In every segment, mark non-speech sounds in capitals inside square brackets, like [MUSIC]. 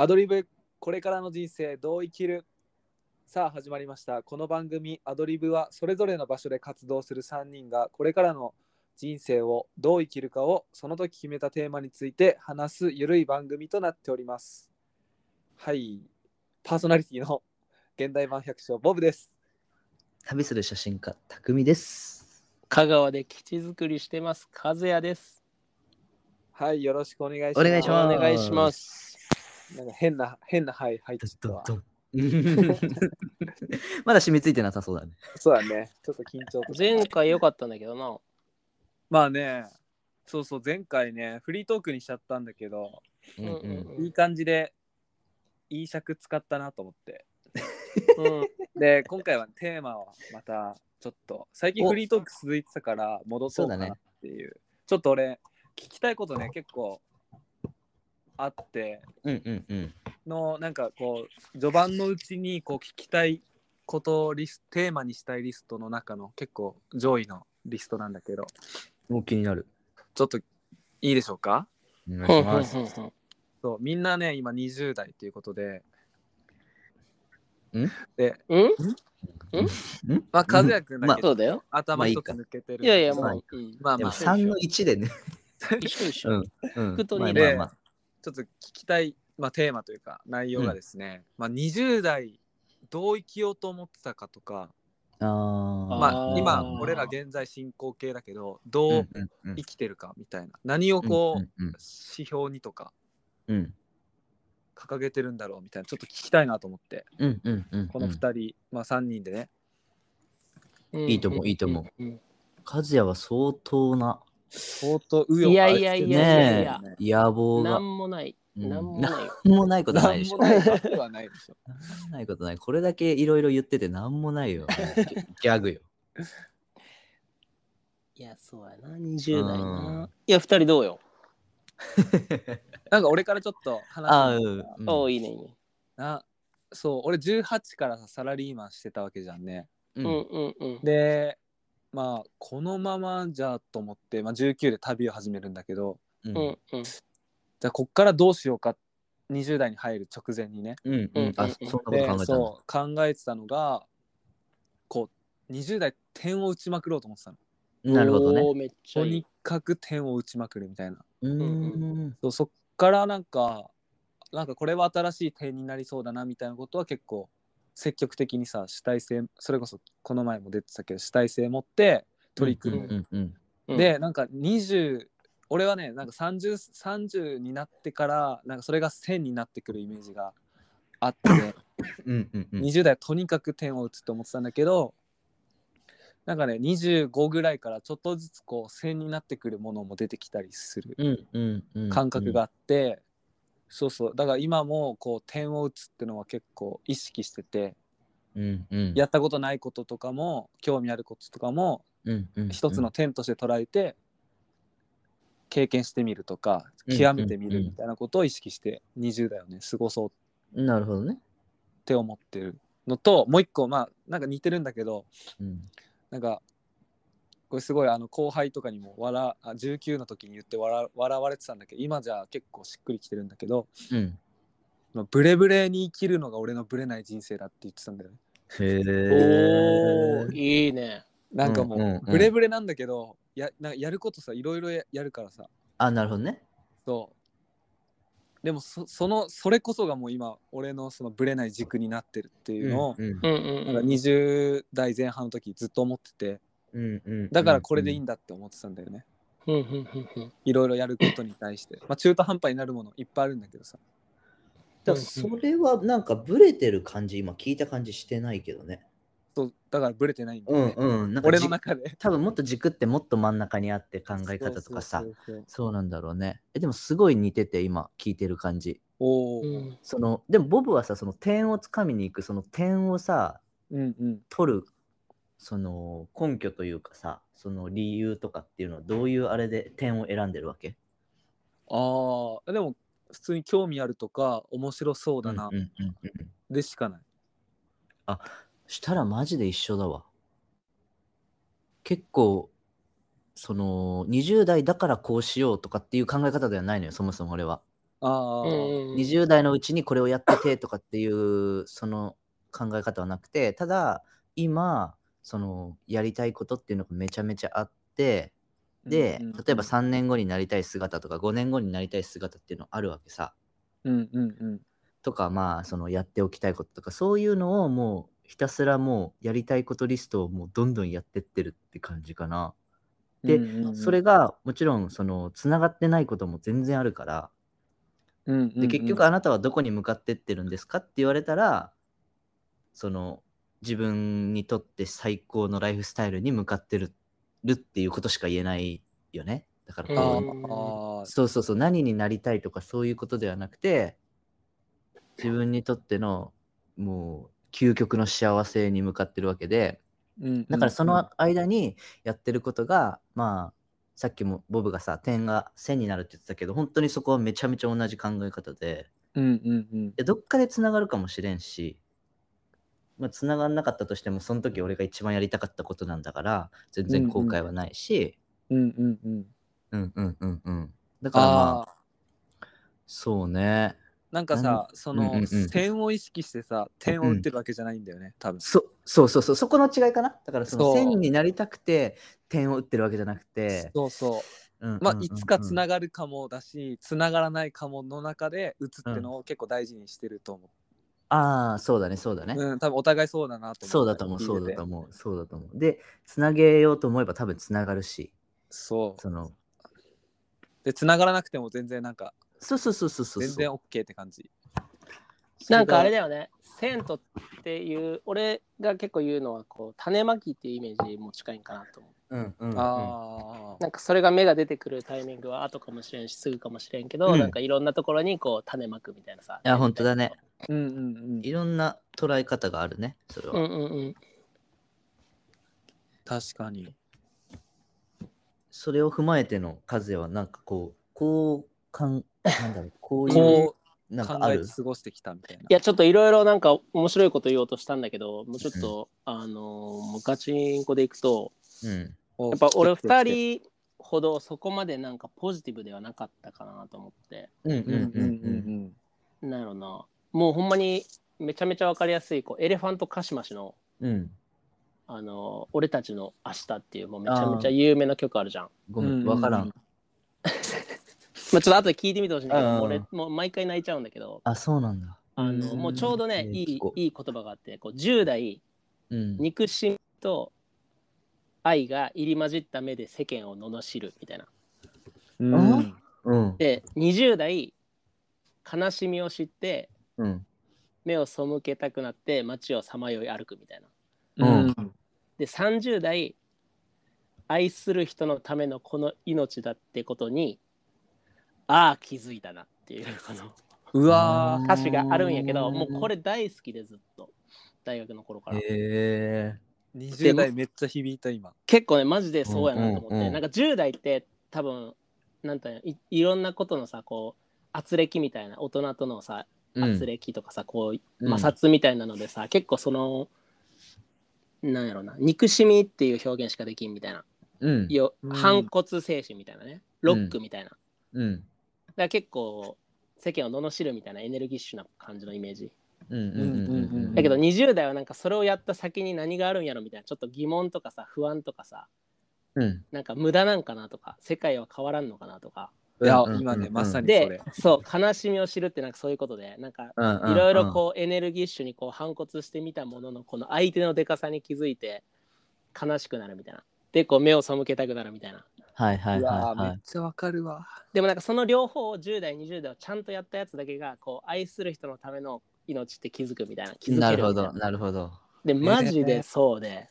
アドリブこれからの人生どう生きる？さあ始まりましたこの番組アドリブはそれぞれの場所で活動する3人がこれからの人生をどう生きるかをその時決めたテーマについて話すゆるい番組となっておりますはいパーソナリティの現代版百姓ボブです旅する写真家、匠です。香川で基地作りしてます。和也です。はいよろしくお願いしますお願いしますお願いします。なんか変な変なは。い入ってきたまだ染みついてなさそうだね。そうだね。ちょっと緊張と前回良かったんだけどな。まあね。そうそう。前回ねフリートークにしちゃったんだけどうんうんいい感じでいい尺使ったなと思って。うん。で今回はテーマはまたちょっと最近お。フリートーク続いてたから戻そうかなっていう。ちょっと俺聞きたいことね結構あってうんうんうん。のなんかこう序盤のうちにこう聞きたいことをリステーマにしたいリストの中の結構上位のリストなんだけど。もう気になる。ちょっといいでしょうか？お願いします。そうみんなね今20代ということで。ん？でうん？まあ和也君だけそうだよ。頭一つ抜けてるいやいや、まあまあ。まあ3の1でね。一緒一緒。うん。うん。服とまあ二でまあまあちょっと聞きたい、まあ、テーマというか内容がですね、まあ、20代どう生きようと思ってたかとかあー。まあ今俺ら現在進行形だけどどううんうんうん。生きてるかみたいな。何をこう、うんうん指標にとかうん。掲げてるんだろうみたいなちょっと聞きたいなと思って。うんうんうんうん。この2人、まあ3人でね。うん。いいと思ういいと思う。うん。和也は相当な相当紆余いやいやいやいや野望が。なんもない。うんなんもないもないことないでしょ。なんもないないでしょなんもないことない。これだけいろいろ言っててなんもないよ。ギャグよ。いや、そうやな。20代うんな。いや、二人どうよ？[LAUGHS] なんか俺からちょっと話あうんおお、いいね、いいね。なそう俺18からさサラリーマンしてたわけじゃんねううんんうんうん。でまあこのままじゃと思って、まあ、19で旅を始めるんだけどうんうんうん。じゃあこっからどうしようか20代に入る直前にねうんうん。あ、そう考えてたのがこう20代点を打ちまくろうと思ってたのなるほどね。とに。かく点を打ちまくるみたいなうーん。そうそっからなんかなんかこれは新しい点になりそうだなみたいなことは結構積極的にさ主体性それこそこの前も出てたけど主体性持って取り組む、うんうんうんうん。でなんか20俺はねなんか 30, 30になってからなんかそれが1000になってくるイメージがあって、うんうんうん。20代はとにかく点を打つと思ってたんだけどなんかね25ぐらいからちょっとずつこう1000になってくるものも出てきたりするうんうんうん。感覚があって、そうそう。だから今もこう点を打つっていうのは結構意識しててうんうん。やったことないこととかも興味あることとかもうんうん一つの点として捉えて経験してみるとかうん極めてみるみたいなことを意識して20代をね。過ごそう。っなるほどね。て思ってるのともう一個まあなんか似てるんだけどうん。なんかこれすごいあの後輩とかにも笑あ19の時に言って笑笑われてたんだけど今じゃ結構しっくりきてるんだけどうん。まあブレブレに生きるのが俺のブレない人生だって言ってたんだよね。へおーえ。いいね。なんかもう,、うんうんうんブレブレなんだけどやなんかやることさいろいろややるからさあ、なるほどね。そうでもそそのそれこそがもう今俺のそのブレない軸になってるっていうのを、うんうんうんなんかうん。20代前半の時ずっと思っててうんうんだからこれでいいんんだって思ってたんだよね。うんうんうんうん。いろいろやることに対してまあ中途半端になるものいっぱいあるんだけどさ。だそれはなんかブレてる感じ、今聞いた感じしてないけどね。そうだからブレてないんだうんよね、うん。なんか俺じの中で。多分もっと軸ってもっと真ん中にあって考え方とかさそ。うなんだろうね。え、でもすごい似てて今聞いてる感じ。おお、うん。その、でもボブはさ、その点をつかみに行く、その点をさ、うんうん。取る、その根拠というかさ、その理由とかっていうのはどういうあれで点を選んでるわけ？ああでも普通に興味あるとか面白そうだな、うんうんうんうんでしかない。したらマジで一緒だわ。結構、その20代だからこうしようとかっていう考え方ではないのよ、そもそも俺は。ああ、うん20代のうちにこれをやっててとかっていうその考え方はなくてただ今そのやりたいことっていうのがめちゃめちゃあってで、うんうん。例えば3年後になりたい姿とか5年後になりたい姿っていうのあるわけさ。うんうんうん。とかまあそのやっておきたいこととかそういうのをもうひたすらもうやりたいことリストをもうどんどんやってってるって感じかな。でうんうんうん。それ、がもちろんそのつながってないことも全然あるから。うんうんうん。で結局あなたはどこに向かってってるんですかって言われたらその自分にとって最高のライフスタイルに向かってるるっていうことしか言えないよね。だからあこう、そうそうそう何になりたいとかそういうことではなくて自分にとってのもう究極の幸せに向かってるわけでだからその間にやってることが、まあさっきもボブがさ点が線になるって言ってたけど本当にそこはめちゃめちゃ同じ考え方でうんうんうん。でどっかでつながるかもしれんしまあ、繋がんなかったとしても、その時俺が一番やりたかったことなんだから、全然後悔はないし、うんうんうん。うんうんうんうん。だからまあ、あそうね。ーなんかさ、その、うんうんうん点を意識してさ、点を打ってるわけじゃないんだよね、多分。そそうそうそう、そこの違いかな。だからそのそう線になりたくて点を打ってるわけじゃなくて、そうそう。うんうんまあ、うんうんいつかつながるかもだし、つながらないかもの中で打つってのを結構大事にしてると思ああ、そうだね、そうだね。う。うん、多分お互いそうだなと思そうだと思う、そうだてと思う、そうだと思う。で、つなげようと思えば多分つながるし、そう。その、で、つながらなくても全然なんか、そうそうそうそうそう。全然 OK って感じ。なんかあれだよね。セントっていう、俺が結構言うのは、こう、種まきっていうイメージも近いんかなと思う。うんうんうん、ああ。なんかそれが芽が出てくるタイミングは後かもしれんし、すぐかもしれんけど、うんなんかいろんなところにこう種まくみたいなさ。いや、本当だね。うんうんうん。いろんな捉え方があるね、それは。うんうんうん。確かに。それを踏まえての数は、なんかこう、こう、かん、なんだろう、こういうなんかある？考えて。過ごしてきたみたいな。いや、ちょっといろいろなんか面白いこと言おうとしたんだけど、もうちょっと、あのーもうガチンコでいくと、うん。ややっぱ俺二人ほどそこまでなんかポジティブではなかったかなと思って、うんうんうんうんうんうん。なんやろな、もうほんまにめちゃめちゃわかりやすい、こうエレファントカシマシの、うん。うん。あのー俺たちの明日っていう、もうめちゃめちゃ有名な曲あるじゃん。ごめん、うんうんわからん。まあちょっと後で聞いてみてほしいんだけど、うんもう俺もう毎回泣いちゃうんだけど、あ、そうなんだ。あのうんもうちょうどね、うんいいいい言葉があって、こう10代、うん。憎しみと愛が入り混じった目で世間を罵るみたいな。うんうん。で、20代、悲しみを知って、うん。目を背けたくなって街をさまよい歩くみたいな。うんで、30代、愛する人のためのこの命だってことに、ああ、気づいたなっていう、[LAUGHS] このうわー歌詞があるんやけど、うん。もうこれ大好きでずっと、大学の頃から。へえ。20代めっちゃ響いた今。結構ね、マジでそうやなと思って、うんうんうん。なんか10代って多分、なんていいいろんなことのさ、こう、圧力みたいな、大人とのさ、うん。圧力とかさ、こううん。摩擦みたいなのでさ、結構そのなんやろな憎しみっていう表現しかできんみたいな、うん。ようん。反骨精神みたいなね。ロックみたいな、うん。ら結構世間を罵るみたいなエネルギッシュな感じのイメージ。だけど20代はなんかそれをやった先に何があるんやろみたいなちょっと疑問とかさ不安とかさうん。なんか無駄なんかなとか世界は変わらんのかなとかいやうんうんうん今ねまさにそでれ。そう悲しみを知るってなんかそういうことでなんかいろいろこうエネルギッシュにこう反骨してみたもののこの相手のでかさに気づいて悲しくなるみたいなでこう目を背けたくなるみたいなはいはいはいはい。ちゃわかるわ。でもなんかその両方を10代20代をちゃんとやったやつだけがこう愛する人のための命って気づくみたいな気づけなるほど、ななるほど。でマジでそうで、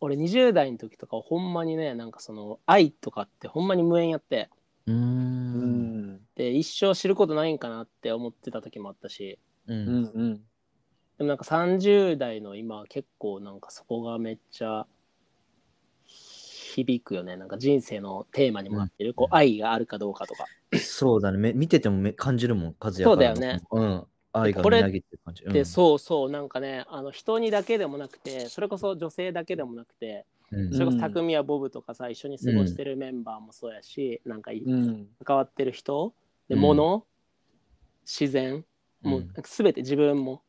俺20代の時とかほんまにねなんかその愛とかってほんまに無縁やってうんんで一生知ることないんかなって思ってた時もあったしう。うんんうん。でもなんか30代の今は結構なんかそこがめっちゃ響くよねなんか人生のテーマにもなってる、こう愛があるかどうかとかそうだね。め見ててもめ感じるもん、和也そうだよね。うん。愛がこれみなぎってる感じ。でそうそうなんかねあの人にだけでもなくてそれこそ女性だけでもなくてうん。それこそうん匠やボブとかさ一緒に過ごしてるメンバーもそうやし、なんかいうん。関わってる人で、うん物、自然、もううん全て自分も、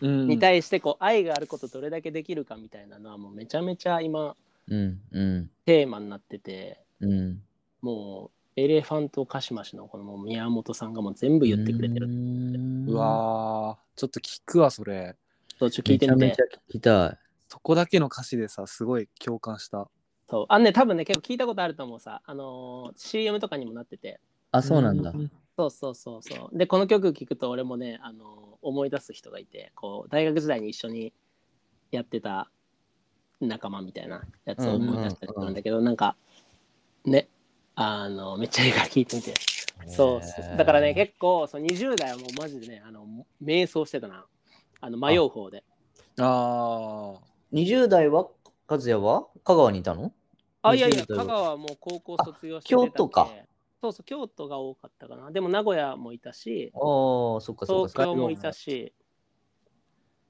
うんに対してこう愛があることどれだけできるかみたいなのはもうめちゃめちゃ今うんうん。テーマになっててうん。もうエレファントカシマシのこの宮本さんがもう全部言ってくれてる。うわーちょっと聞くわそれ。そうちょっと聞いてみて。めちゃめちゃ聞きたい。そこだけの歌詞でさすごい共感した。そう。あのね多分ね結構聞いたことあると思うさ。あのー CM とかにもなってて。あ、そうなんだ。そうそうそうそう。でこの曲聴くと俺もねあのー思い出す人がいてこう大学時代に一緒にやってた仲間みたいなやつを思い出したりするんだけど、なんかねあのめっちゃいいから聞いてみてそうそう。だからね結構そう20代はもうマジでねあの瞑想してたな。あの迷う方で。あ20代は和也は？香川にいたの？あいやいや20代は。香川はもう高校卒業してあ京都か。そうそう京都が多かったかな。でも名古屋もいたし。ああ、そっかそっ東か。京もいたし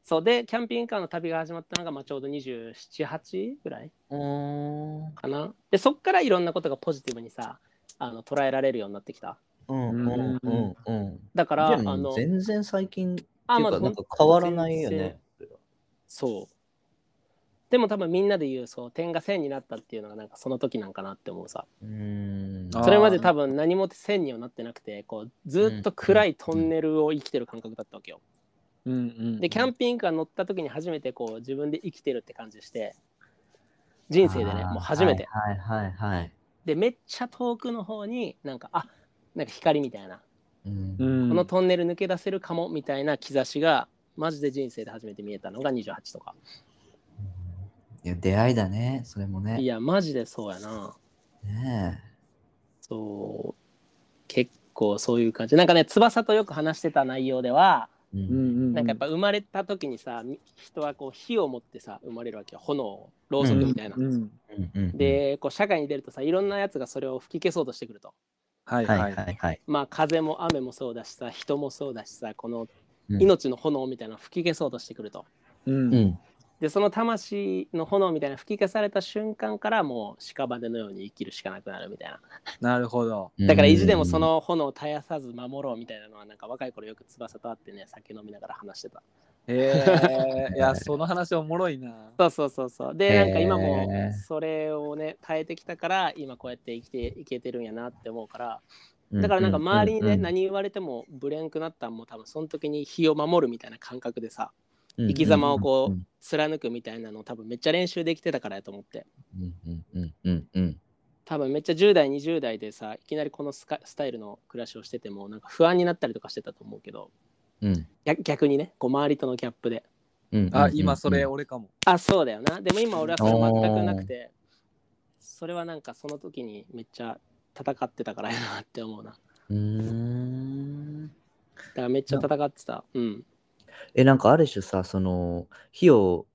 そうでキャンピングカーの旅が始まったのがまあちょうど278ぐらいうーん。かなでそっからいろんなことがポジティブにさあの捉えられるようになってきたうんうんうんうん。だからあの全然最近っていうあまあかなんか変わらないよ全ね然。そうでも多分みんなで言うそう点が線になったっていうのがなんかその時なんかなって思うさうーん。それまで多分何も線にはなってなくてこうずっと暗いトンネルを生きてる感覚だったわけようんうんでキャンピングカー乗った時に初めてこう自分で生きてるって感じして。人生でねもう初めて、はいはいはいはい。でめっちゃ遠くの方になんかあなんか光みたいな、うん。うん。このトンネル抜け出せるかもみたいな兆しがマジで人生で初めて見えたのが28とか。いや出会いだね、それもね。いやマジでそうやな。ねそう。結構そういう感じ。なんかね翼とよく話してた内容ではえ。ううんんうん。なんかやっぱ生まれた時にさみ人はこう火を持ってさ生まれるわけよ。炎ろうそくみたいな、うん。でこう社会に出るとさいろんなやつがそれを吹き消そうとしてくると。ははい。はいいはいはい。まあ風も雨もそうだしさ人もそうだしさこのうん。命の炎みたいなのを吹き消そうとしてくると、うん。うん。でその魂の炎みたいなの吹き消された瞬間からもう屍のように生きるしかなくなるみたいな。なるほど。だから意地でもその炎を絶やさず守ろうみたいなのはなんか若い頃よく翼と会ってね酒飲みながら話してた。へえいやその話おもろいな。そうそうそうそう。でなんか今もそれをね耐えてきたから今こうやって生きていけてるんやなって思うから。うん、だからなんか周りにね、何言われてもブレんくなったんも多分その時に火を守るみたいな感覚でさ。うん生き様をこううん貫くみたいなのを多分めっちゃ練習できてたからやと思って。多分めっちゃ10代20代でさいきなりこのスカスタイルの暮らしをしててもなんか不安になったりとかしてたと思うけど。うん。逆逆にねこう周りとのギャップで。うんあ今それうん俺かも。あそうだよな。でも今俺はそれ全くなくて。それはなんかその時にめっちゃ戦ってたからやなって思うなだうーんからめっちゃ戦ってたうんえ、なんかある種さ、その火を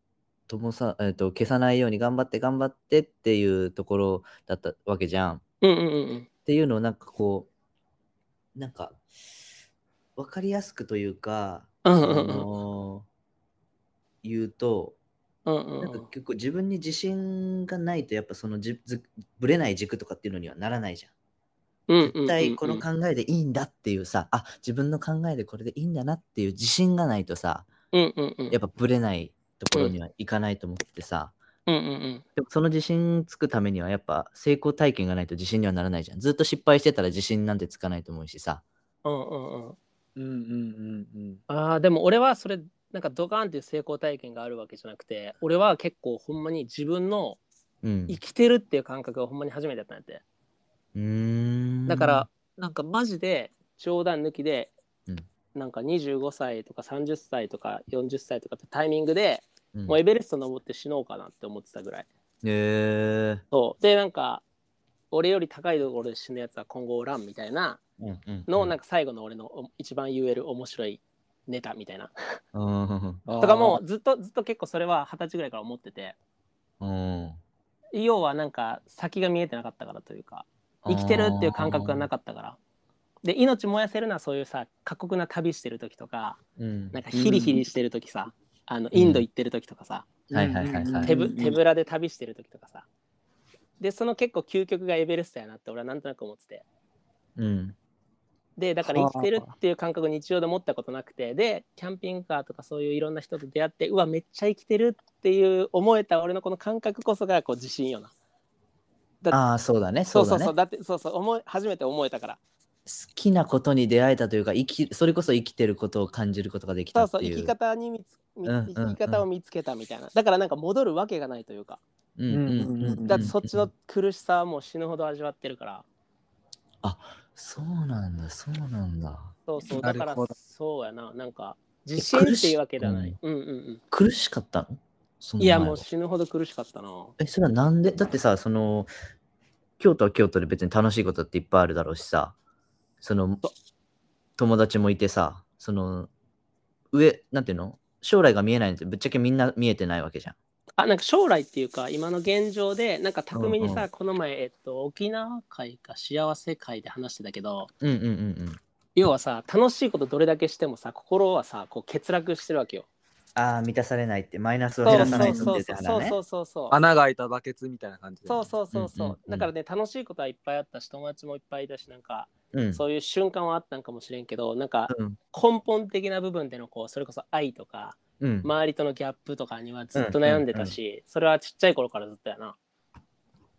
灯さ、えっと消さないように頑張って頑張ってっていうところだったわけじゃん。っうんうんうんうんていうのをなんかこう、なんか分かりやすくというか、あうんうんうんの言うと、うんうんなんか結構自分に自信がないとやっぱそのじずぶれない軸とかっていうのにはならないじゃん。うんうんうん絶対この考えでいいんだっていうさ、あ自分の考えでこれでいいんだなっていう自信がないとさ、うんうんうん。やっぱぶれないところにはいかないと思ってさ、うんうんうん。でもその自信つくためにはやっぱ成功体験がないと自信にはならないじゃん。ずっと失敗してたら自信なんてつかないと思うしさ。うんうんうん。うんうんうんうん。あーでも俺はそれなんかドカーンっていう成功体験があるわけじゃなくて俺は結構ほんまに自分のうん。生きてるっていう感覚がほんまに初めてやったんやって。うーんだから、なんかマジで冗談抜きで、うん。なんか25歳とか30歳とか40歳とかってタイミングで、うん。もうエベレスト登って死のうかなって思ってたぐらい。へそう。でなんか俺より高いところで死ぬやつは今後おらんみたいなの、なんか最後の俺のお一番言える面白いネタみたいな。うん。ととかもずっとずっと結構それは二十歳ぐらいから思ってて。うん。要はなんか先が見えてなかったからというか生きてるっていう感覚がなかったから。で命燃やせるのはそういうさ過酷な旅してる時とかうん。なんかヒリヒリしてる時さ、あのインド行ってる時とかさ、はいはいはいはい。手ぶ手ぶらで旅してる時とかさ。でその結構究極がエベレストやなって俺はなんとなく思ってて。うんでだから生きてるっていう感覚を日常で持ったことなくてでキャンピングカーとかそういういろんな人と出会ってうわめっちゃ生きてるっていう思えた俺のこの感覚こそがこう自信よなああ、そうだね。そそううだね。そう。そうだってそうそう思い初めて思えたから。好きなことに出会えたというか、生きそれこそ生きてることを感じることができたっていう。そうそう生き方に見つみうんうんうん。生き方を見つけたみたいな。だからなんか戻るわけがないというか。うんうんうん。うんだってそっちの苦しさはもう死ぬほど味わってるから。そうなんだ、そうなんだ。そうそうだからそうやな。なんか自信っていうわけではない。うんうんうん。苦しかったの？いやもう死ぬほど苦しかったな。え、それはなんで？だってさ、その、京都は京都で別に楽しいことっていっぱいあるだろうしさ、その、友達もいてさ、その、上、なんていうの？将来が見えないんってぶっちゃけみんな見えてないわけじゃん。あなんか将来っていうか今の現状でなんか巧みにさ、うんうこの前、えっと、沖縄会か幸せ会で話してたけどうんうんうんうん。要はさ楽しいことどれだけしてもさ心はさこう欠落してるわけよ。ああ、満たされないって、マイナスを減らさないとってね。そうそうそうそう穴が開いたバケツみたいな感じで。そうそうそうそう,、うんうんうんだからね楽しいことはいっぱいあったし友達もいっぱいいたしなんか、うん。そういう瞬間はあったんかもしれんけどなんかうん。根本的な部分でのこうそれこそ愛とかうん。周りとのギャップとかにはずっと悩んでたし、それはちっちゃい頃からずっとやな。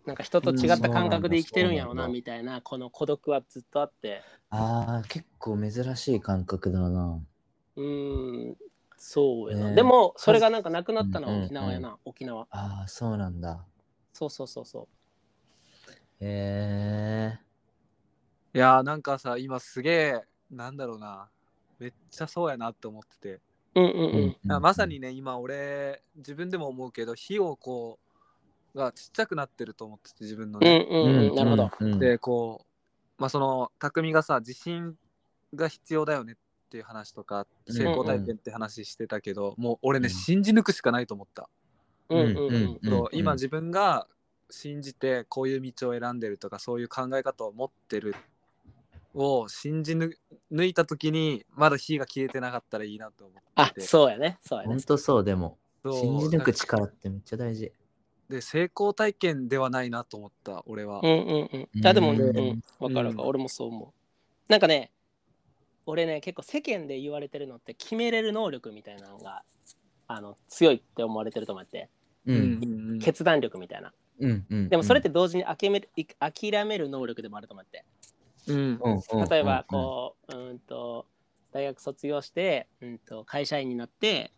なんか人と違った感覚で生きてるんやろうんそうなみたいなこの孤独はずっとあってああ、結構珍しい感覚だな。うーんそうやな、ね。えでもそれがなんかなくなったのはうんうんうん沖縄やな、沖縄。ああ、そうなんだ。そうそうそうそへえ。いやーなんかさ今すげえなんだろうな。めっちゃそうやなって思ってて、ううんうん。うんあまさにね今俺自分でも思うけど火をこうがちっちゃくなってると思ってて自分のうんね、うんうん。なるほど、でこうまあその匠がさ自信が必要だよねっていう話とかうん。成功体験って話してたけど、もう俺ね、うん。信じ抜くしかないと思った、うんうんうんうん。そう今自分が信じてこういう道を選んでるとかそういう考え方を持ってるを信じ抜抜いた時にまだ火が消えてなかったらいいなと思あってて。そうやね。そうやね。本当そう、でも。信じ抜く力ってめっちゃ大事。で成功体験ではないなと思った俺は、うんうんうん。あでもうん。うん。わかるわかる、うん。俺もそう思う。なんかね俺ね結構世間で言われてるのって決めれる能力みたいなのがあの強いって思われてると思ってう。うんんうん決断力みたいなうん。うん。でもそれって同時に諦め諦める能力でもあると思ってうん例えばこううんと大学卒業してうんと会社員になって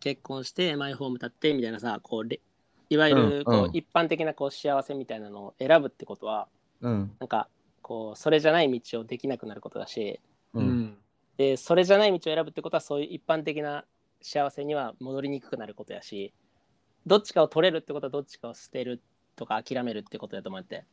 結婚してマイホーム建ってみたいなさこうれいわゆうんるこううん一般的なこう幸せみたいなのを選ぶってことはうん。なんかこうそれじゃない道をできなくなることだしう。うん。んでそれじゃない道を選ぶってことはそういう一般的な幸せには戻りにくくなることやしどっちかを取れるってことはどっちかを捨てるとか諦めるってことだと思って。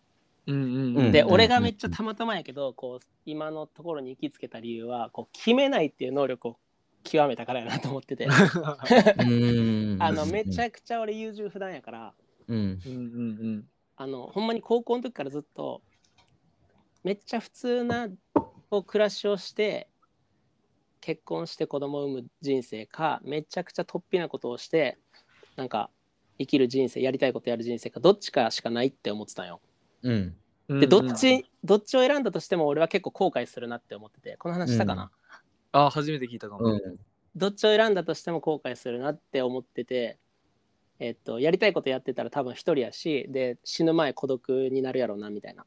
うんうんうんで、うん。俺がめっちゃたまたまやけどこう今のところに行きつけた理由はこう決めないっていう能力を極めたからやなと思ってて。[LAUGHS] うん。[LAUGHS] あのめちゃくちゃ俺優柔不断やからうん。うんうん。あのほんまに高校の時からずっとめっちゃ普通なこう暮らしをして結婚して子供を産む人生かめちゃくちゃ突飛なことをしてなんか生きる人生やりたいことやる人生かどっちかしかないって思ってたんよ。うん。うんでどっちどっちを選んだとしても俺は結構後悔するなって思っててこの話したかな、あ初めて聞いたかも、うん。どっちを選んだとしても後悔するなって思ってて、えっと、やりたいことやってたら多分一人やしで死ぬ前孤独になるやろうなみたいな、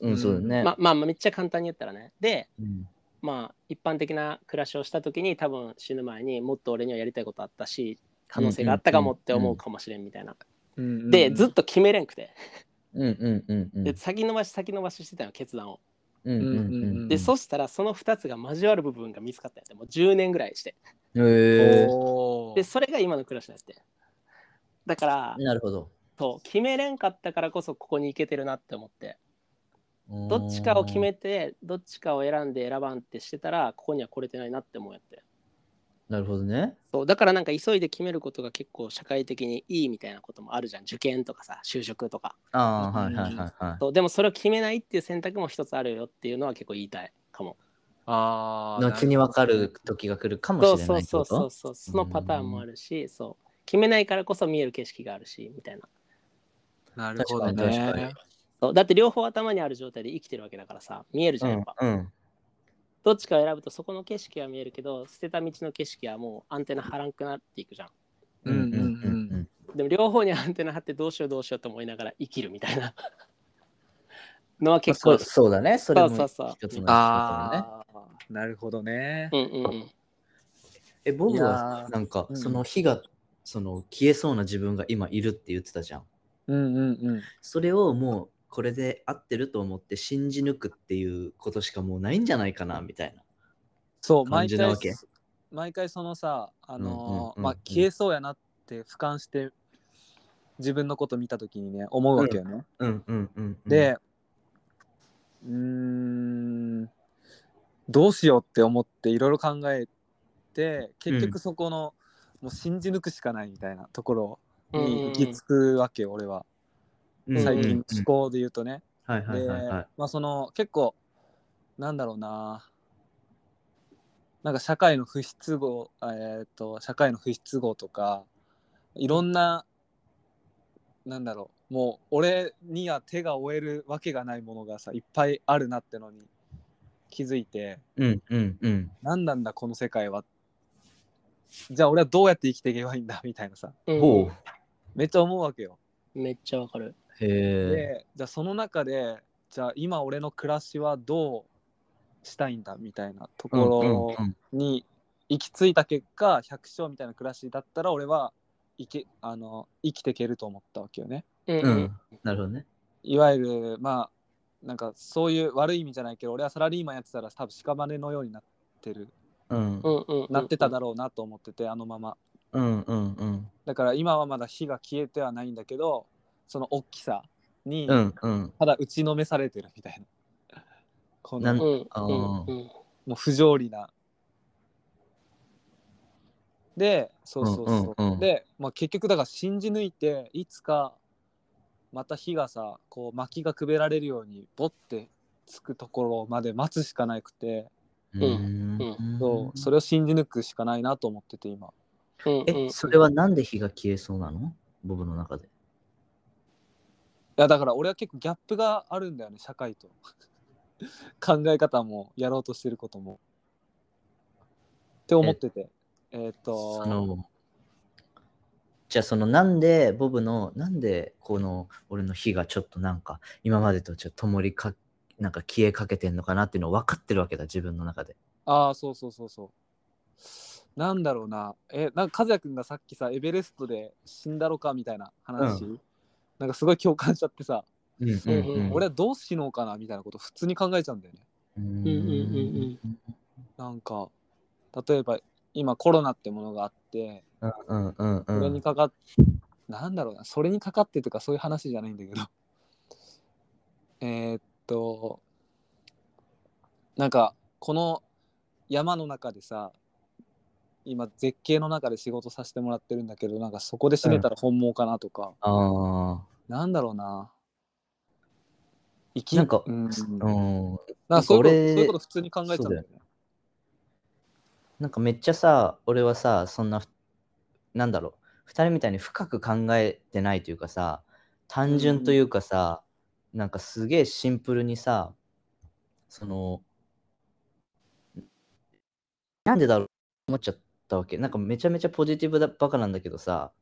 うん、そうだね。ままあめっちゃ簡単に言ったらね。でうん。まあ一般的な暮らしをした時に多分死ぬ前にもっと俺にはやりたいことあったし可能性があったかもって思うかもしれんみたいな、うん。うん。うんでずっと決めれんくて、うんうんうんうん。で先延ばし先延ばししてたよ決断を。うんうんうん。でそしたらその2つが交わる部分が見つかったんやって。もう10年ぐらいして。へえ。おー。でそれが今の暮らしなんやってだからなるほど。そう決めれんかったからこそここに行けてるなって思って。どっちかを決めてどっちかを選んで選ばんってしてたらここには来れてないなって思うやって。なるほどね。そうだからなんか急いで決めることが結構社会的にいいみたいなこともあるじゃん。受験とかさ就職とか。ああ、はいはいはいはい。そうでもそれを決めないっていう選択も一つあるよっていうのは結構言いたいかも。あー後に分かる時が来るかもしれそうないそうそうそうそうそのパターンもあるしそう決めないからこそ見える景色があるしみたいな。なるほど確かに確かにね。そう。だって両方頭にある状態で生きてるわけだからさ見えるじゃんやっぱ、うんうん。どっちかを選ぶとそこの景色は見えるけど捨てた道の景色はもうアンテナ張らんくなっていくじゃん。うんうんうんでも両方にアンテナ張ってどうしようどうしようと思いながら生きるみたいな。のは結構そうそうだね。それもそうそうそう。一つのあね。あ、なるほどね。うんうん。うんえ、ボブいやはー。なんかうん。その火が、その消えそうな自分が今いるって言ってたじゃん。うんうんうん。それをもうこれで合ってると思って信じ抜くっていうことしかもうないんじゃないかなみたいな。そう、感毎回じなわけ、毎回そのさ、あうんうんうんうんまあ、消えそうやなって俯瞰して、自分のこと見たときにね、思うわけよね。うんうんうん、うん。で、うーん、どうしようって思っていろいろ考えて、結局そこの、もう信じ抜くしかないみたいなところに行き着くわけよ、俺は。うんうんうん、最近思考で言うとね。はいはいではいはい。まあその結構なんだろうななんか社会の不必合えっ、と社会の不必合とかいろんななんだろうもう俺には手が負えるわけがないものがさいっぱいあるなってのに気づいてうんうんうん。何なんだこの世界はじゃあ俺はどうやって生きていけばいいんだみたいなさうんほう。めっちゃ思うわけよ。めっちゃわかる。へえ。でじゃあその中でじゃあ今俺の暮らしはどうしたいんだみたいなとうんころうんうんに行き着いた結果百姓みたいな暮らしだったら俺は生きあの生きていけると思ったわけよね。うんうんうん。なるほどね。いわゆるまあなんかそういう悪い意味じゃないけど俺はサラリーマンやってたら多分屍のようになってるうんうんうんうんなってただろうなと思っててあのまま。うんうんうん。だから今はまだ火が消えてはないんだけどその大きさにうんうん。ただ打ちのめされてるみたいな。[LAUGHS] このなんうんうんあーうんもう不条理な。で、そうそうそう。うんうんうんで、まあ、結局だから信じ抜いて、いつかまた火がさ、こう薪がくべられるように、ボッてつくところまで待つしかなくて、うんうんそうそれを信じ抜くしかないなと思ってて、今。え、それはなんで火が消えそうなの？ボブの中で。いや、だから俺は結構ギャップがあるんだよね、社会と。[LAUGHS] 考え方も、やろうとしてることも。って思ってて。えーっと、そのじゃあそのなんでボブのなんでこの俺の火がちょっとなんか今までとちょっと灯りかなんか消えかけてんのかなっていうのを分かってるわけだ自分の中で。ああ、そうそうそうそう。なんだろうな。え、なんか和也くんがさっきさ、エベレストで死んだろかみたいな話、うなんかすごい共感しちゃってさ、うんうんうん俺はどう死のうかなみたいなこと普通に考えちゃうんだよね。うんうんうんうんなんか、例えば今コロナってものがあって、うんうんうそれんにかかっ、なんだろうな、それにかかってとかそういう話じゃないんだけど、えーっと、なんかこの山の中でさ、今絶景の中で仕事させてもらってるんだけど、なんかそこで死ねたら本望かなとか、あなんだろうな。生きなんかうん、あ、うん、なんかそういうこと俺そういうこと普通に考えちゃうんだよね。なんかめっちゃさ俺はさそんななんだろう。二人みたいに深く考えてないというかさ単純というかさ、なんかすげえシンプルにさそのなんでだろう思っちゃったわけ。なんかめちゃめちゃポジティブだバカなんだけどさ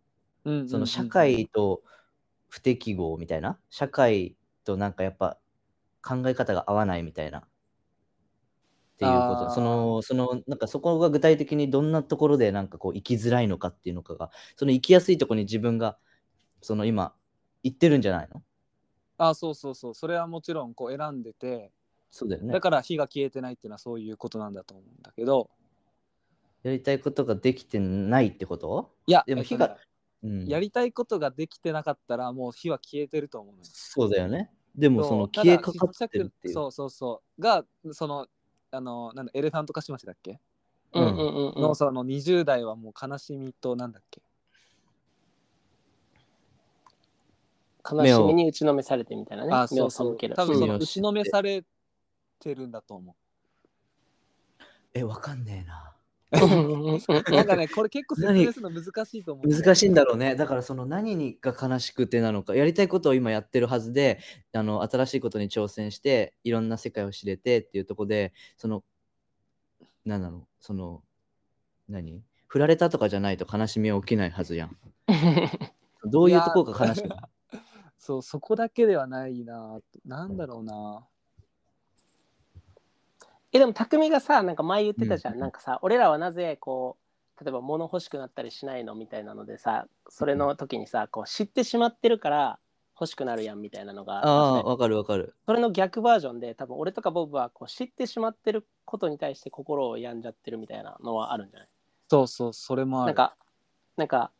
うんうんうんその社会と不適合みたいな？社会となんかやっぱ考え方が合わないみたいな。っていうこと。そのそのなんかそこが具体的にどんなところでなんかこう生きづらいのかっていうのかがその生きやすいところに自分がその今行ってるんじゃないの？あそうそうそう。それはもちろんこう選んでて、そうだよね。だから火が消えてないっていうのはそういうことなんだと思うんだけど。やりたいことができてないってこと、いやでも火がうん、やりたいことができてなかったらもう火は消えてると思うそうだよね。でもその消えかかってるっていう。そうそうそう。がそのあのなんだエレファントカシマシだっけ、うんうんうんうん。のその20代はもう悲しみとなんだっけ？悲しみに打ちのめされてみたいなね。あ目をそう。そける。多分そのうん。打ちのめされてるんだと思えわかんねえな。なんかねこれ結構説明するの難しいと思う難しいんだろうね。だからその何にが悲しくてなのか、やりたいことを今やってるはずで、あの新しいことに挑戦して、いろんな世界を知れてっていうところで、その何なの？その、何？振られたとかじゃないと悲しみは起きないはずやん。[LAUGHS] どういうとこが悲しいの？そう、そこだけではないな。なんだろうな。えでも匠がさなんか前言ってたじゃん、うんなんかさ俺らはなぜこう例えば物欲しくなったりしないのみたいなのでさそれの時にさこう知ってしまってるから欲しくなるやんみたいなのがああ、わかるわかる。それの逆バージョンで多分俺とかボブはこう知ってしまってることに対して心を病んじゃってるみたいなのはあるんじゃない？そうそう、それもある。なんかなんかし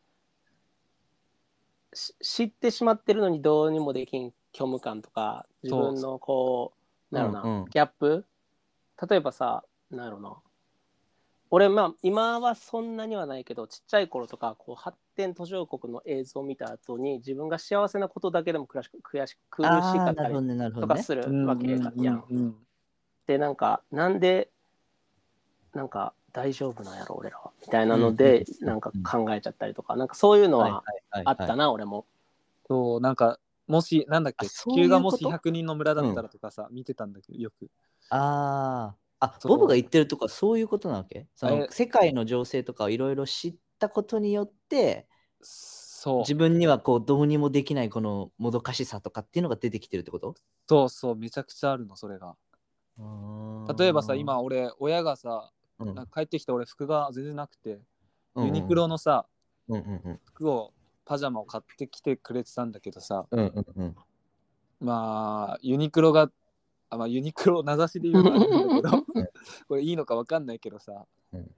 知ってしまってるのにどうにもできん虚無感とか自分のこうなんだろうな、うんうん。ギャップ？例えばさなんやろうな。俺まあ今はそんなにはないけどちっちゃい頃とかこう発展途上国の映像を見た後に自分が幸せなことだけでも悔しく悔し苦しあかったり。とかするうんわけやん。でなんかなんでなんか大丈夫なんやろ俺らは。みたいなので、うんなんか考えちゃったりとか。なんかそういうのははいあったな、俺も。そう、なんか、もし、なんだっけ、あそういう地球がもしこと100人の村だったらとかさ、見てたんだけど、よく。ああ。ボブが言ってるとこはそういうことなわけ？そのえ世界の情勢とかをいろいろ知ったことによって、そう。自分にはこうどうにもできないこのもどかしさとかっていうのが出てきてるってこと？そうそう、めちゃくちゃあるの、それが。例えばさ、今、俺、親がさ、うん。なんか帰ってきて俺、服が全然なくて、うんユニクロのさ、うんうんうん。服を、パジャマを買ってきてくれてたんだけどさ、うんうんうん。まあ、ユニクロが、あまあ、ユニクロを名指しで言うのはあれなんだけど、[LAUGHS] これいいのか分かんないけどさ、うん。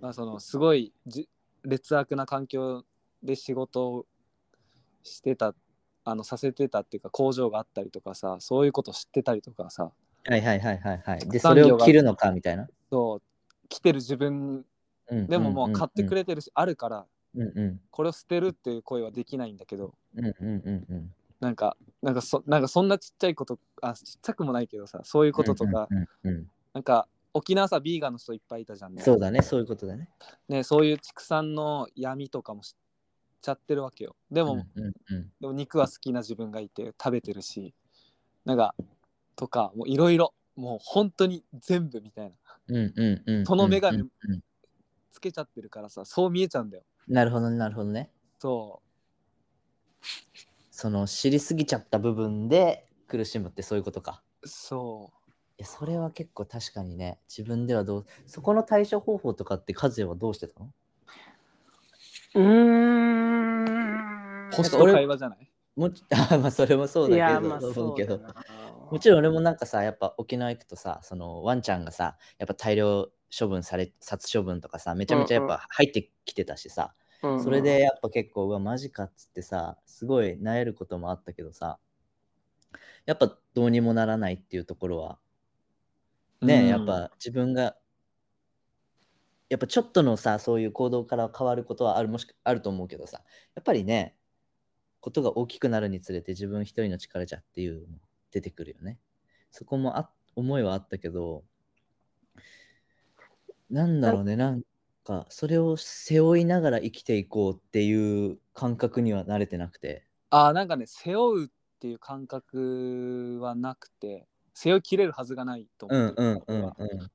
まあ、そのすごいじ劣悪な環境で仕事をしてたあのさせてたっていうか工場があったりとかさそういうこと知ってたりとかさはいはいはいはいはい。で、それを着るのかみたいな？そう来てる自分でももう買ってくれ。れてるし、あるからこれを捨てるっていう声はできないんだけど。なんかなんかそなんかそんなちっちゃいことあちっちゃくもないけどさそういうこととか、なんか沖縄さビーガンの人いっぱいいたじゃんねそうだね、そういうことだね。ねそういう畜産の闇とかも知っちゃってるわけよでも、でも肉は好きな自分がいて食べてるしなんかとかもういろいろもう本当に全部みたいな。その眼鏡つけちゃってるからさそう見えちゃうんだよ。なるほどね、なるほどね。そその知りすぎちゃった部分で苦しむってそういうことか。う。そいやそれは結構確かにね、自分ではどう、そこの対処方法とかって和也はどうしてたの？うーん。う星と会話じゃない？もち [LAUGHS] あまあそれもそうだけど、いやまあ思そううけどもちろん俺もなんかさ、やっぱ沖縄行くとさ、そのワンちゃんがさ、やっぱ大量処分され、殺処分とかさ、めちゃめちゃやっぱ入ってきてたしさ、うんうんそれでやっぱ結構、うわ、マジかっつってさ、すごい萎えることもあったけどさ、やっぱどうにもならないっていうところは、ね、うん。やっぱ自分が、やっぱちょっとのさ、そういう行動から変わることはあるもしあると思うけどさ、やっぱりね、ことが大きくなるにつれて自分一人の力じゃっていうの出てくるよね。そこもあ思いはあったけど、なんだろうね、なんかそれを背負いながら生きていこうっていう感覚には慣れてなくて。あーなんかね背負うっていう感覚はなくて背負いきれるはずがないとうん思ってるうんうん俺はうん。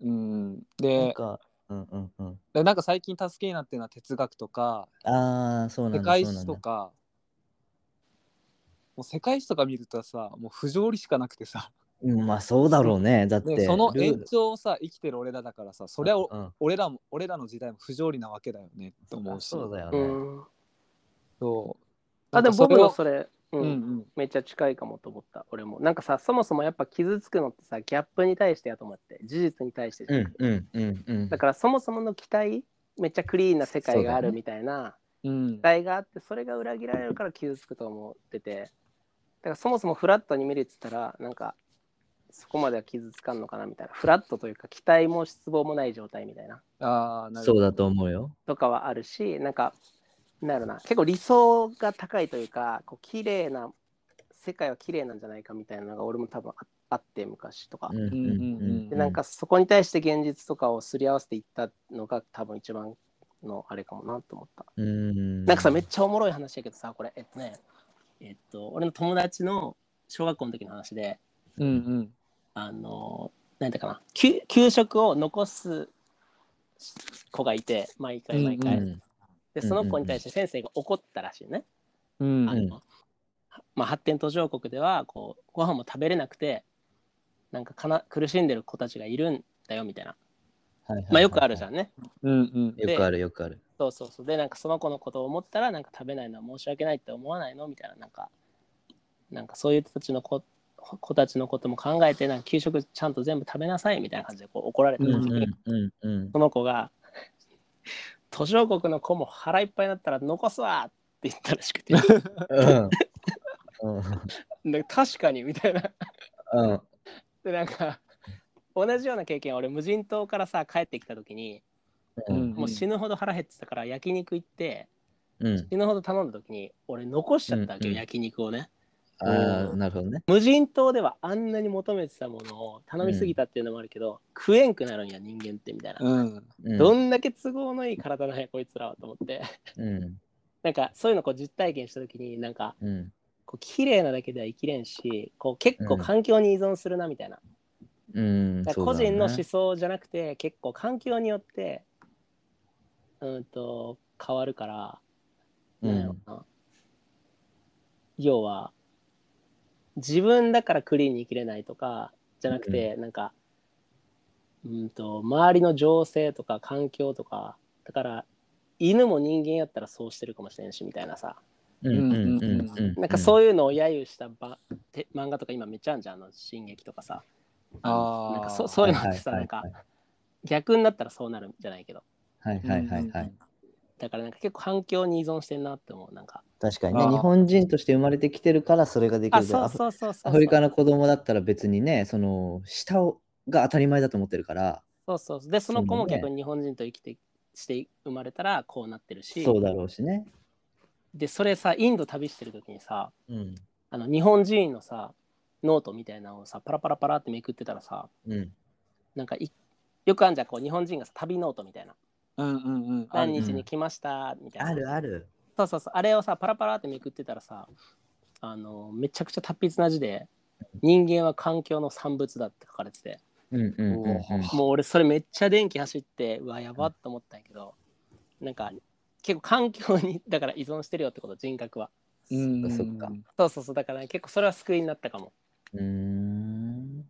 うんなんでか、うんうんうん。でなんか最近助けになってるのは哲学とかああ、そうなんだ。世界そうなんだ史とかもう世界史とか見るとさもう不条理しかなくてさ。うん、まあそうだろうね。だって、でそのルール延長をさ生きてる俺らだからさそりゃおうん。俺らも俺らの時代も不条理なわけだよねと思うし。そうだよね。うん。そう。あでも僕のそれれ、うん。うんうん。めっちゃ近いかもと思った俺も。なんかさそもそもやっぱ傷つくのってさギャップに対してやと思って。事実に対してじゃん。うんうんうんうん。だからそもそもの期待めっちゃクリーンな世界があるみたいなうん。期待があってそれが裏切られるから傷つくと思ってて。だからそもそもフラットに見るって言ったらなんかそこまでは傷つかんのかなみたいな。フラットというか期待も失望もない状態みたいな。ああなるほど。そうだと思うよ。とかはあるしなんかなんやろな。結構理想が高いというかこう綺麗な世界は綺麗なんじゃないかみたいなのが俺も多分ああって昔とか、うんうんうん。でなんかそこに対して現実とかをすり合わせていったのが多分一番のあれかもなと思った、うん。なんかさめっちゃおもろい話やけどさこれ。えっとねえっと俺の友達の小学校の時の話でうんうん。あのなんていうかな給給食を残す子がいて毎回毎回、うんでその子に対して先生が怒ったらしいね、うんあのまあ、発展途上国ではこうご飯も食べれなくてなんかかな苦しんでる子たちがいるんだよみたいな、はいはいはい。まあ、よくあるじゃんね。うんうん。よくあるよくある。そうそうそう。でなんかその子のことを思ったらなんか食べないのは申し訳ないって思わないのみたいななんかなんかそういう人たちの子子たちのことも考えてなんか給食ちゃんと全部食べなさいみたいな感じでこう怒られてるんですけど、うんうんうん。[LAUGHS] その子が途上国の子も腹いっぱいになったら残すわって言ったらしくてうんで確かにみたいな。でなんか同じような経験俺無人島からさ帰ってきた時にうん。もう死ぬほど腹減ってたから焼肉行ってうん。死ぬほど頼んだ時に俺残しちゃったわけよ、うんうん。焼肉をね。ああなるほどね。無人島ではあんなに求めてたものを頼みすぎたっていうのもあるけど、食えんくなるんや人間ってみたいな、うん。うん。どんだけ都合のいい体なんやこいつらはと思って。うん。なんかそういうのこう実体験した時になんかうん。こう綺麗なだけでは生きれんしこう結構うん環境に依存するなみたいな、うん。だから個人の思想じゃなくて結構環境によってうんと変わるから、うん。要は自分だからクリーンに生きれないとかじゃなくて、なんかうんと周りの情勢とか環境とかだから犬も人間やったらそうしてるかもしれんしみたいなさ。うんうんうんうん。なんかそういうのを揶揄したばて漫画とか今めっちゃあるじゃんあの進撃とかさ。あー。なんかそそういうのってさはい。なんか逆になったらそうなるんじゃないけどはいはいはいはい。だからなんか結構環境に依存してんなって思うなんか。確かにね。日本人として生まれてきてるからそれができる。けどあそうそうそうそう。アフリカの子供だったら別にねその下をが当たり前だと思ってるから。そうそうそう。でその子も逆に日本人と生きてして生まれたらこうなってるし。そうだろうしね。でそれさインド旅してる時にさうん。あの日本人のさノートみたいなのをさパラパラパラってめくってたらさうん。なんかいよくあんじゃんこう日本人がさ旅ノートみたいなうんうんうん。ある何日に来ました？みたいな。あるある。そうそうそう。あれをさパラパラってめくってたらさあのめちゃくちゃ達筆な字で人間は環境の産物だって書かれてて。うんうんうんうんもう俺それめっちゃ電気走ってうわやばっと思ったんやけどなんか結構環境にだから依存してるよってこと人格は。うんそっか。そうそうそう。だから、結構それは救いになったかも。うーん。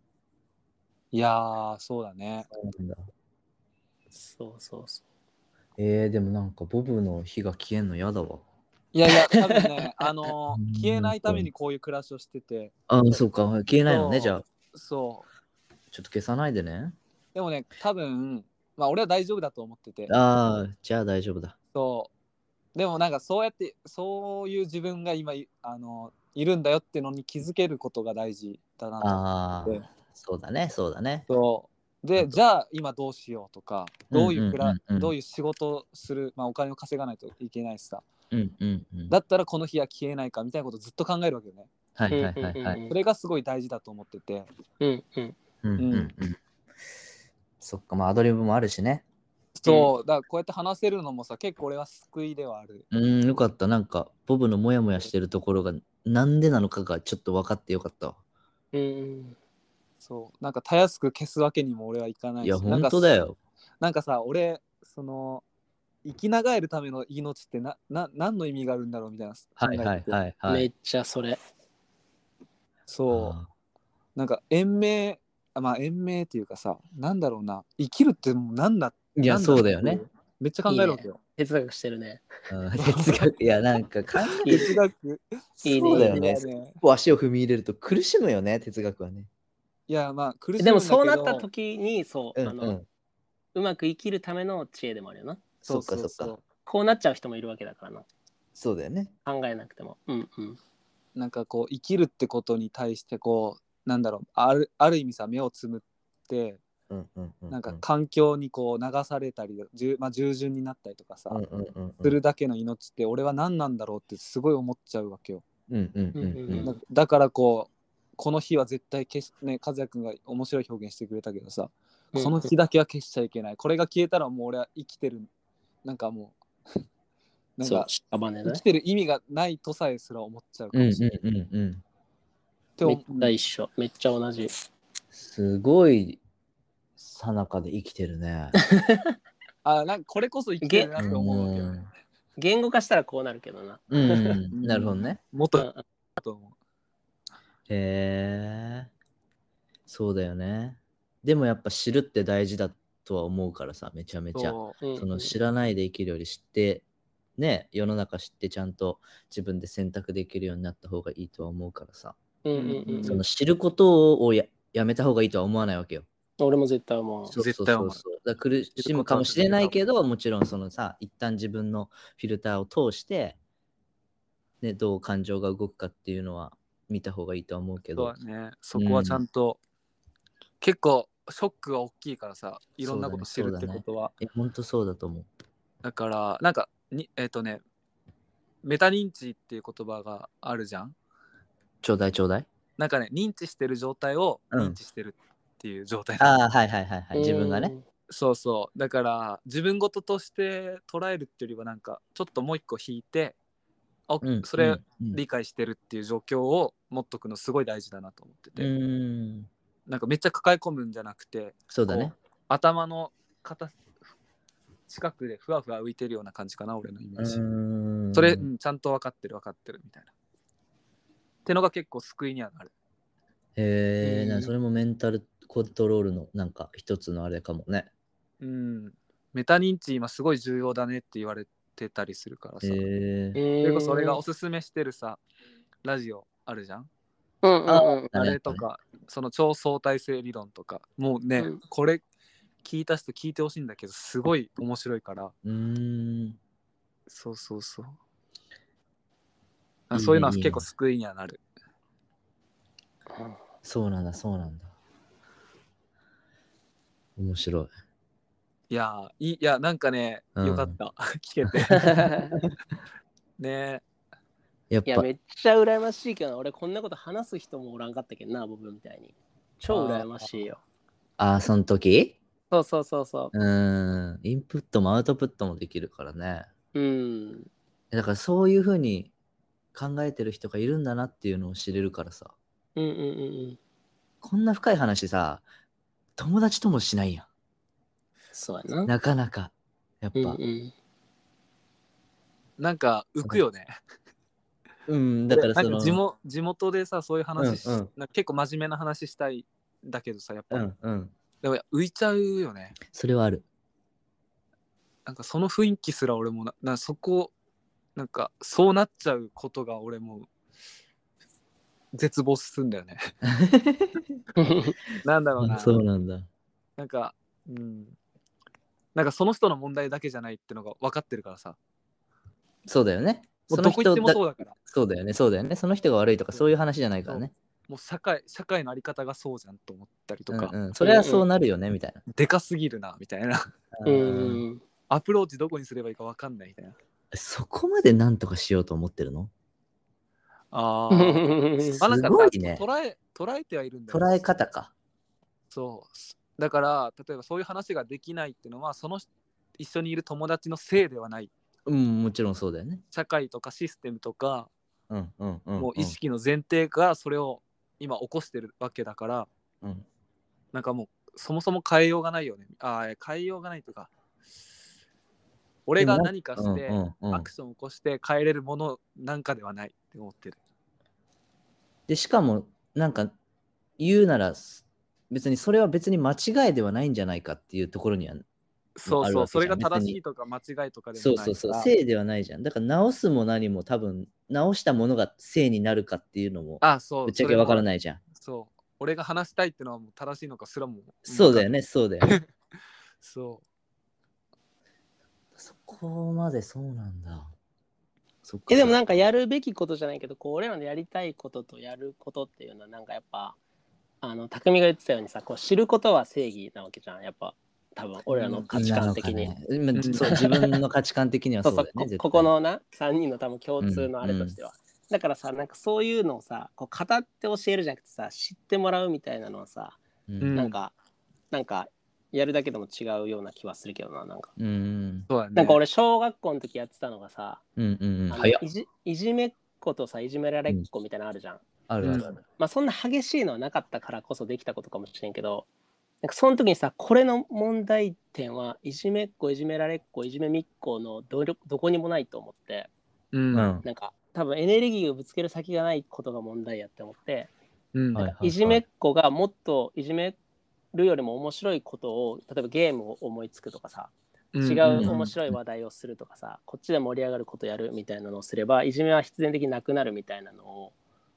いやーそうだね。そうなんだ。そうそうそうえー、でもなんかボブの火が消えんの嫌だわ。いやいや多分ね [LAUGHS] あのうん消えないためにこういう暮らしをしててああ、そうか。消えないのね、じゃあ。そうちょっと消さないでね。でもね多分まあ俺は大丈夫だと思っててああ、じゃあ大丈夫だ。そうでもなんかそうやってそういう自分が今いあのいるんだよってのに気づけることが大事だなとああで、そうだね、そうだね。そうでじゃあ今どうしようとかどういうくら、うどういう仕事をする、まあ、お金を稼がないといけないしさうんうんうん。だったらこの日は消えないかみたいなことをずっと考えるわけよねはいはいはいはい。うんそれがすごい大事だと思っててうんうんうんうんうん。そっか、まあアドリブもあるしね。そうだからこうやって話せるのもさ結構俺は救いではあるうん、よかった。なんか、ボブのモヤモヤしてるところが、なんでなのかがちょっと分かってよかったわ。うんうんそう。なんかたやすく消すわけにも俺はいかないし。いや、なんか本当だよ。なんかさ俺その生き長えるための命ってなな何の意味があるんだろうみたいなはいはいいはいはい。めっちゃそれ。そう。あなんか延命あまあ延命っていうかさなんだろうな。生きるってもう何だーいや、なんそうだよね。めっちゃ考えるわけよ。哲学してるね。うん哲学、いや、なんか [LAUGHS] 哲学。いいねそうだよね。いい。ね。一歩足を踏み入れると苦しむよね、哲学はね。いやまあ苦しいでもそうなった時にそう、うんあのうん。うまく生きるための知恵でもあるよなそっかそっか。こうなっちゃう人もいるわけだからなそうだよね。考えなくてもうんうんなんかこう生きるってことに対してこうなんだろうあるある意味さ目をつむってうんうんうん。なんか環境にこう流されたり、じゅまあ、従順になったりとかさ、うんうんうんうん。するだけの命って俺は何なんだろうってすごい思っちゃうわけよ。うんうんうんうんうんだだからこうこの日は絶対消しね和也君が面白い表現してくれたけどさ、うんこの日だけは消しちゃいけないこれが消えたらもう俺は生きてるなんかもう [LAUGHS] なんか生きてる意味がないとさえすら思っちゃうかうんもしれない。うんうんうん。って思めっちゃ一緒めっちゃ同じすごいさなかで生きてるね。[LAUGHS] あなんかこれこそ生きてるなって思うわけどね。言語化したらこうなるけどな。うん、う [LAUGHS] んなるほどね。もっとうんと思う。へえ。そうだよね。でもやっぱ知るって大事だとは思うからさ、めちゃめちゃ。そううんその知らないで生きるより知って、ね、世の中知ってちゃんと自分で選択できるようになった方がいいとは思うからさ。うんうんうんうんその知ることをややめた方がいいとは思わないわけよ。俺も絶対思う。そうそうそうそう。だから苦しむかもしれないけど、もちろんそのさ、一旦自分のフィルターを通して、ね、どう感情が動くかっていうのは見た方がいいとは思うけどそうだ。ね。そこはちゃんと、結構ショックが大きいからさ、いろんなこと知るってことは。え、ほんとそうだと思う。だから、なんかに、えっ、とね、メタ認知っていう言葉があるじゃん？ちょうだいちょうだい。なんかね、認知してる状態をうん認知してるっていう状態なのああ、はいはいはいはい。自分がね。そうそう。だから、自分事として捉えるっていうよりは、なんか、ちょっともう一個引いて、あ、うん。それうんうん理解してるっていう状況を持っとくのすごい大事だなと思ってうて、ーん。なんかめっちゃ抱え込むんじゃなくて、そうだね。頭の片近くでふわふわ浮いてるような感じかな、俺のイメージ。それ、うんちゃんと分かってる分かってるみたいな。ってのが結構救いにはなる。へえ、うんなそれもメンタルコントロールのなんか一つのあれかもね。うん。メタ認知今すごい重要だねって言われてたりするからさ。へえ。それこそ俺がおすすすめしてるさ、ラジオあるじゃん？うんうんうんあれとか、その超相対性理論とか、もうね、うんこれ聞いた人聞いてほしいんだけど、すごい面白いから、うーん。そうそうそう。いあそういうのは結構救いにはなる。そうなんだ、そうなんだ。面白い。いやーいい、いや、なんかね、うんよかった。[LAUGHS] 聞けて。[LAUGHS] ねやっぱ、いやめっちゃ羨ましいけどな俺こんなこと話す人もおらんかったけどな僕みたいに超羨ましいよああ、その時？そうそうそうそうーん。インプットもアウトプットもできるからね。ううんだからそういうふうに考えてる人がいるんだなっていうのを知れるからさ。うんうんうんうんこんな深い話さ、友達ともしないやそうやな。ん。なかなか。やっぱ。うんうん。なんか浮くよね。うん、だからその。地元地元でさ、そういう話し、うんうん結構真面目な話したいんだけどさ、やっぱ、うんうん。でも浮いちゃうよね。それはある。なんかその雰囲気すら俺もな、なそこ、なんかそうなっちゃうことが俺も絶望すんだよね。[LAUGHS] なんだろうな。そうなんだ。なんか、うん。なんかその人の問題だけじゃないってのが分かってるからさ。そうだよね。もそうの人もそうだだから。そうだよね、そうだよね。その人が悪いとかそういう話じゃないからね。もう社会社会のあり方がそうじゃんと思ったりとか、うんうん、それはそうなるよね、みたいな。でかすぎるなみたいな。ううんん。アプローチどこにすればいいか分かんないみたいな。そこまでなんとかしようと思ってるの？ああなんかすごいね捉え捉えてはいるんだよ捉え方か。そう。だから、例えばそういう話ができないっていうのは、その一緒にいる友達のせいではない。うん、もちろんそうだよね。社会とかシステムとか、うんうんうん、うん。もう意識の前提がそれを今起こしてるわけだから、うん。なんかもうそもそも変えようがないよね。ああ、変えようがないとか、俺が何かして、アクションを起こして変えれるものなんかではないって思ってる。で、しかも、なんか、言うなら、別にそれは別に間違いではないんじゃないかっていうところには、そうそう、それが正しいとか間違いとかでもないそうそうそう、性ではないじゃん。だから直すも何も多分、直したものが性になるかっていうのも、あそう。ぶっちゃけわからい。ないじゃん。そう。俺が話したいってのはもう正しいのかすらも。そうだよね、[LAUGHS] そうだよね。そそこまでそうなんだ。そっかえでもなんかやるべきことじゃないけどこう俺らのやりたいこととやることっていうのはなんかやっぱあの匠が言ってたようにさこう知ることは正義なわけじゃんやっぱ多分俺らの価値観的に、ね。そう自分の価値観的には [LAUGHS] そそうそううだよね。こここのな3人の多分共通のあれとしては、だからさなんかそういうのをさこう語って教えるじゃなくてさ知ってもらうみたいなのはさ、うん。うんなんかなんかやるだけでも違うような気はするけどななんか、うん。なんか俺小学校の時やってたのがさ、うんうんうん。いじいじめっ子とさいじめられっ子みたいなのあるじゃん、あるある。ある。まあそんな激しいのはなかったからこそできたことかもしれんけどなんかその時にさこれの問題点はいじめっ子いじめられっ子いじめみっ子のどどこにもないと思ってうん。うん。なんか多分エネルギーをぶつける先がないことが問題やって思ってうん。はいいじめっ子がもっといじめるよりも面白いことを例えばゲームを思いつくとかさ違う面白い話題をするとかさこっちで盛り上がることやるみたいなのをすればいじめは必然的になくなるみたいなのを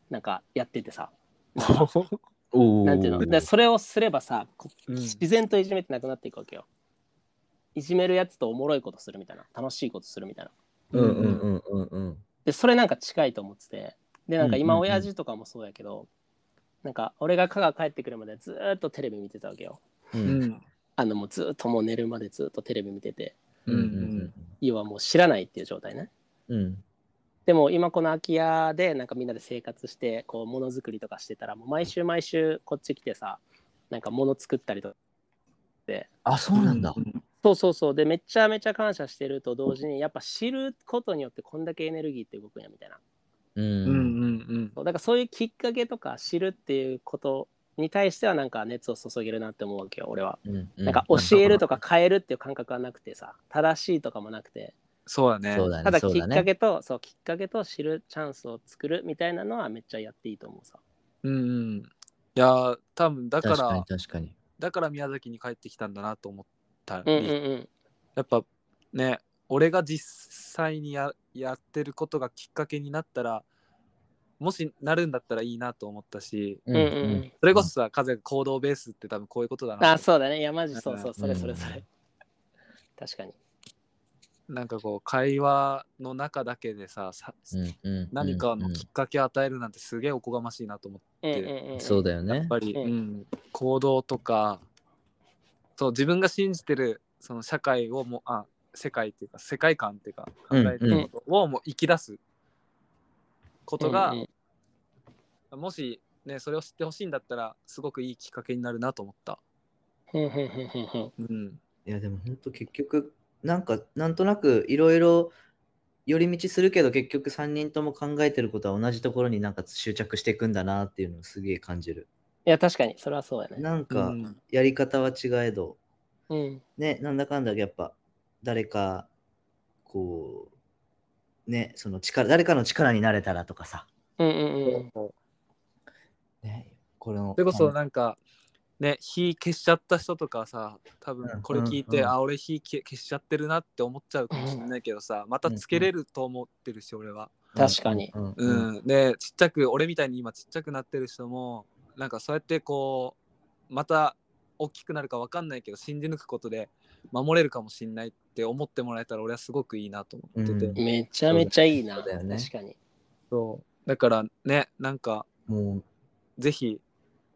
なんかやっててさ [LAUGHS] なんていうの？でそれをすればさ自然といじめってなくなっていくわけよ。いじめるやつとおもろいことするみたいな。楽しいことするみたいな。うんうんうんうんうん。でそれなんか近いと思ってて。でなんか今うんうんうん。親父とかもそうやけど、なんか俺が香川帰ってくるまでずーっとテレビ見てたわけよ。ううん。んあのもうずーっともう寝るまでずーっとテレビ見てて。うんうん。要はもう知らないっていう状態ね。うん。でも今この空き家でなんかみんなで生活してこうものづくりとかしてたらもう毎週毎週こっち来てさなんか物作ったりとかであ、そうなんだ。そうそうそうでめちゃめちゃ感謝してると同時にやっぱ知ることによってこんだけエネルギーって動くんやみたいなう。うんうんうだからそういうきっかけとか知るっていうことに対してはなんか熱を注げるなって思うわけよ俺は。うん。なんか教えるとか変えるっていう感覚はなくてさ正しいとかもなくてそうだねそうだね。ただきっそうだねかけとそうきっかけと知るチャンスを作るみたいなのはめっちゃやっていいと思うさ。うんうんいやー多分だか確からに確かに。だから宮崎に帰ってきたんだなと思ったり、うんうんうん。やっぱね俺が実際にややってることがきっかけになったらもしなるんだったらいいなと思ったしうんうんうんそれこそさ風が行動ベースって多分こういうことだなあそうだねいやマジそうそうそれそれそうんれ。確かに。なんかこう会話の中だけでささうんうん何かのきっかけを与えるなんてすげえおこがましいなと思って。そうだよね。やっ。ぱり、ううんん行動とかそう自分が信じてるその社会をもうあ世界っていうか世界観っていうか考えてることをもう生き出すことが、うんうん。もしねそれを知ってほしいんだったらすごくいいきっかけになるなと思った。うん、いやでも本当結局なんかなんとなくいろいろ寄り道するけど結局3人とも考えてることは同じところになんか執着していくんだなっていうのをすげえ感じる。いや確かにそれはそうやね。なんかうんやり方は違えど、うんね、なんだかんだやっぱ誰かこうねその力誰かの力になれたらとかさ、うんうんうん。ね、これのそれこそなんかね火消しちゃった人とかさ多うん分これ聞いて、うんうんあ俺火消消しちゃってるなって思っちゃうかもしれないけどさまたつけれると思ってるし俺は。確かに。うんでちっちゃく俺みたいに今ちっちゃくなってる人もなんかそうやってこうまた大きくなるか分かんないけど信じ抜くことで守れるかもしんないって思ってもらえたら俺はすごくいいなと思ってて、うんめちゃめちゃいいな。だよね確かに。そうだからねなんかもぜひう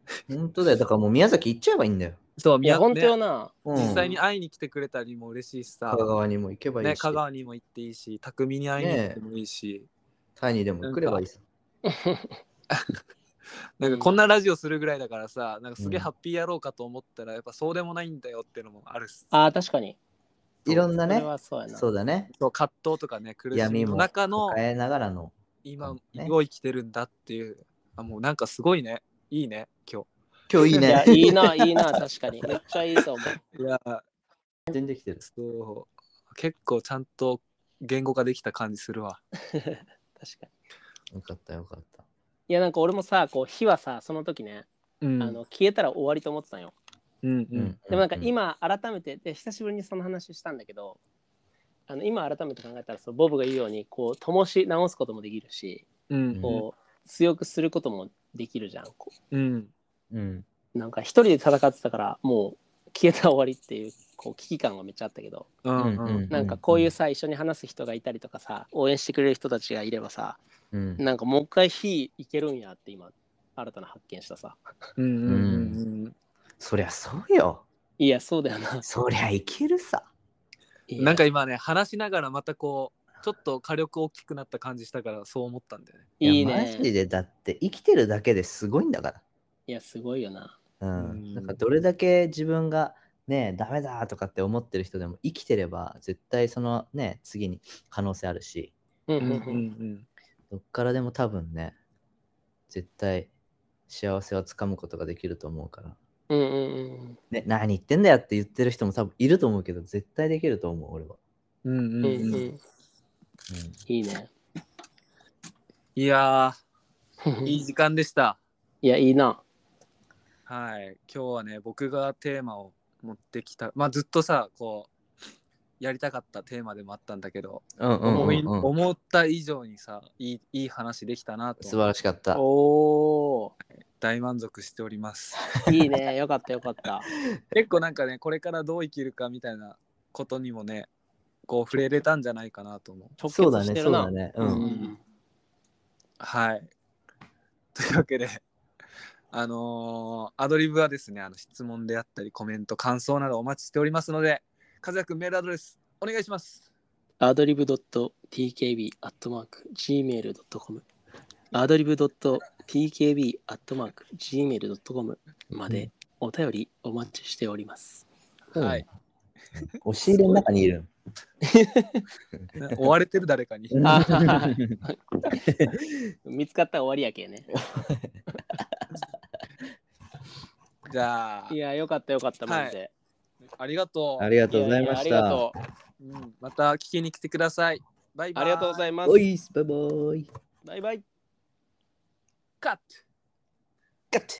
[LAUGHS] 本当だよだからもう宮崎行っちゃえばいいんだよ。そういや、本当よねな。うん実際に会いに来てくれたりも嬉しいしさ、香川にも行けばいいし、ね、香川にも行っていいし匠に会いに行ってもいいし、タイにでも来ればいいさ。[LAUGHS] なんかこんなラジオするぐらいだからさなんかすげえうんハッピーやろうかと思ったらやっぱそうでもないんだよっていうのもあるしああ、確かに。いろんなねそれ、はそうやな。そうだね。そう葛藤とかね苦しみの闇も中の抱えながらの。今ねを生きてるんだっていうあもうなんかすごいねいいね今今日いいいや、ね。いいな、いいな、確かに。めっちゃいいと思う。日いや全然来てる。そう結構ちゃんと言語化できた感じするわ [LAUGHS] 確かに。よかったよかった。いや、なんか俺もさ、こう、火はさ、その時ね、うんあの消えたら終わりと思ってたんよ。うんううんん。でもなんか今、改めて、で、久しぶりにその話したんだけど、あの今改めて考えたらそうボブが言うようにこう灯し直すこともできるしうんこう強くすることもできるじゃんこう。ん。うん。うなんか一人で戦ってたからもう消えたら終わりっていうこう危機感がめっちゃあったけど。うんうん。うんなんかこういうさ一緒に話す人がいたりとかさ応援してくれる人たちがいればさうん。なんかもう一回火いけるんやって今新たな発見したさ。うんうんうん。そりゃそうよ。いやそうだよな。そりゃいけるさ。いや。なんか今ね話しながらまたこうちょっと火力大きくなった感じしたからそう思ったんだよねいいやマねジでだって生きてるだけですごいんだかいやすごいよなら。ううんん。なんかどれだけ自分がねダメだとかって思ってる人でも生きてれば絶対そのね次に可能性あるしうんうんんううんどっからでも多分ね絶対幸せをつかむことができると思うからうんうんうん。ね、何言ってんだよって言ってる人も多分いると思うけど、絶対できると思う、俺は。うんうんうんう。うんん。いいね。いやー、[LAUGHS] いい時間でした。いや、いいな。はい。今日はね、僕がテーマを持ってきた。まあ、ずっとさ、こう、やりたかったテーマでもあったんだけど、うんうん思いうんうん思った以上にさいい、いい話できたなと素晴らしかった。お大満足しております。ー。いいね。よかったよかった。[LAUGHS] 結構なんかね、これからどう生きるかみたいなことにもね、こう触れれたんじゃないかなと思う。直そうだね。そうだね。う。うんんはい。[LAUGHS] というわけで、あのーアドリブはですね、あの質問であったり、コメント、感想などお待ちしておりますので、和也くんメールアドレスお願いします。アドリブ .tkb.gmail.com アドリブ .tkb.gmail.com までお便りお待ちしております。うんはい。押し入れの中にいるん。[LAUGHS] 追われてる誰かに。あ [LAUGHS] 見つかったら終わりやけね。[LAUGHS] じゃあい、や、よかったよかった、マジで。ありがとう。ありがとうございましややありがた。とう。うんまた聞きに来てください。バイバイ。ありがとうございますお。いバイバイ。バイバイ。カットガッて